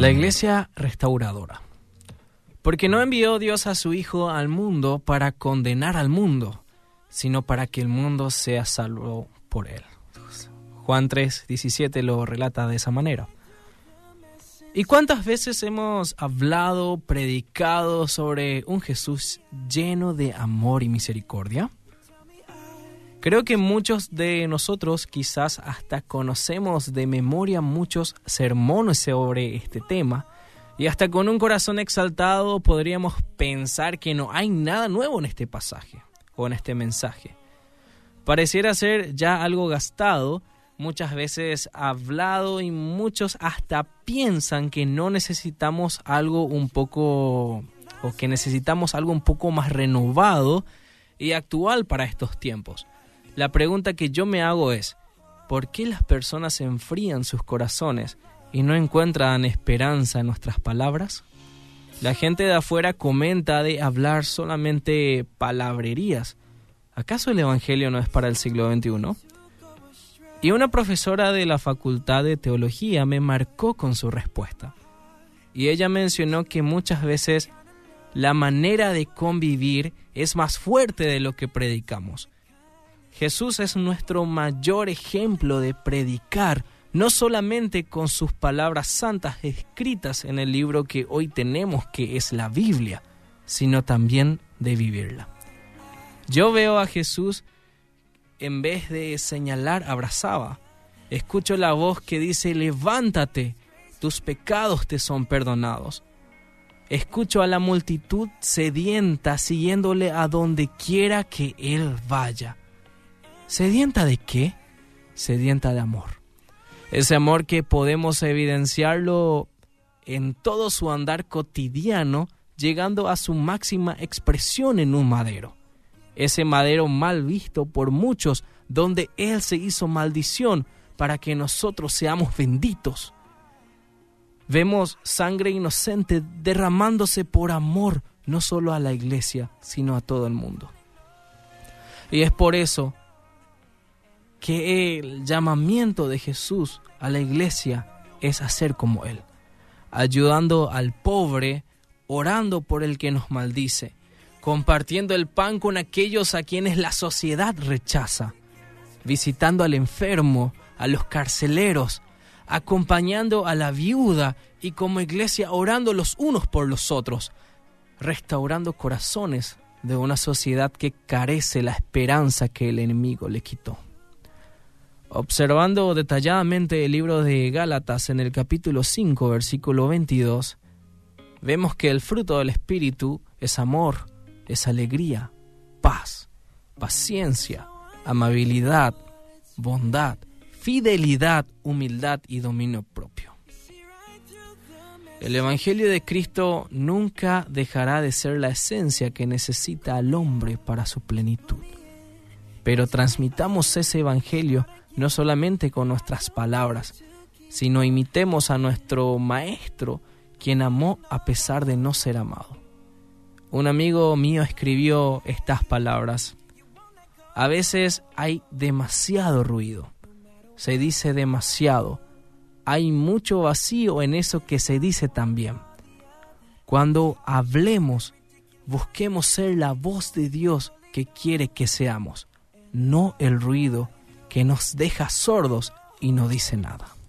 La iglesia restauradora. Porque no envió Dios a su Hijo al mundo para condenar al mundo, sino para que el mundo sea salvo por él. Juan 3, 17 lo relata de esa manera. ¿Y cuántas veces hemos hablado, predicado sobre un Jesús lleno de amor y misericordia? Creo que muchos de nosotros quizás hasta conocemos de memoria muchos sermones sobre este tema y hasta con un corazón exaltado podríamos pensar que no hay nada nuevo en este pasaje o en este mensaje. Pareciera ser ya algo gastado, muchas veces hablado y muchos hasta piensan que no necesitamos algo un poco o que necesitamos algo un poco más renovado y actual para estos tiempos. La pregunta que yo me hago es, ¿por qué las personas enfrían sus corazones y no encuentran esperanza en nuestras palabras? La gente de afuera comenta de hablar solamente palabrerías. ¿Acaso el Evangelio no es para el siglo XXI? Y una profesora de la Facultad de Teología me marcó con su respuesta. Y ella mencionó que muchas veces la manera de convivir es más fuerte de lo que predicamos. Jesús es nuestro mayor ejemplo de predicar, no solamente con sus palabras santas escritas en el libro que hoy tenemos, que es la Biblia, sino también de vivirla. Yo veo a Jesús, en vez de señalar, abrazaba. Escucho la voz que dice, levántate, tus pecados te son perdonados. Escucho a la multitud sedienta siguiéndole a donde quiera que Él vaya. ¿Sedienta de qué? Sedienta de amor. Ese amor que podemos evidenciarlo en todo su andar cotidiano, llegando a su máxima expresión en un madero. Ese madero mal visto por muchos, donde Él se hizo maldición para que nosotros seamos benditos. Vemos sangre inocente derramándose por amor, no solo a la iglesia, sino a todo el mundo. Y es por eso que el llamamiento de Jesús a la iglesia es hacer como Él, ayudando al pobre, orando por el que nos maldice, compartiendo el pan con aquellos a quienes la sociedad rechaza, visitando al enfermo, a los carceleros, acompañando a la viuda y como iglesia orando los unos por los otros, restaurando corazones de una sociedad que carece la esperanza que el enemigo le quitó. Observando detalladamente el libro de Gálatas en el capítulo 5, versículo 22, vemos que el fruto del Espíritu es amor, es alegría, paz, paciencia, amabilidad, bondad, fidelidad, humildad y dominio propio. El Evangelio de Cristo nunca dejará de ser la esencia que necesita al hombre para su plenitud. Pero transmitamos ese Evangelio no solamente con nuestras palabras, sino imitemos a nuestro Maestro, quien amó a pesar de no ser amado. Un amigo mío escribió estas palabras. A veces hay demasiado ruido, se dice demasiado, hay mucho vacío en eso que se dice también. Cuando hablemos, busquemos ser la voz de Dios que quiere que seamos, no el ruido que nos deja sordos y no dice nada.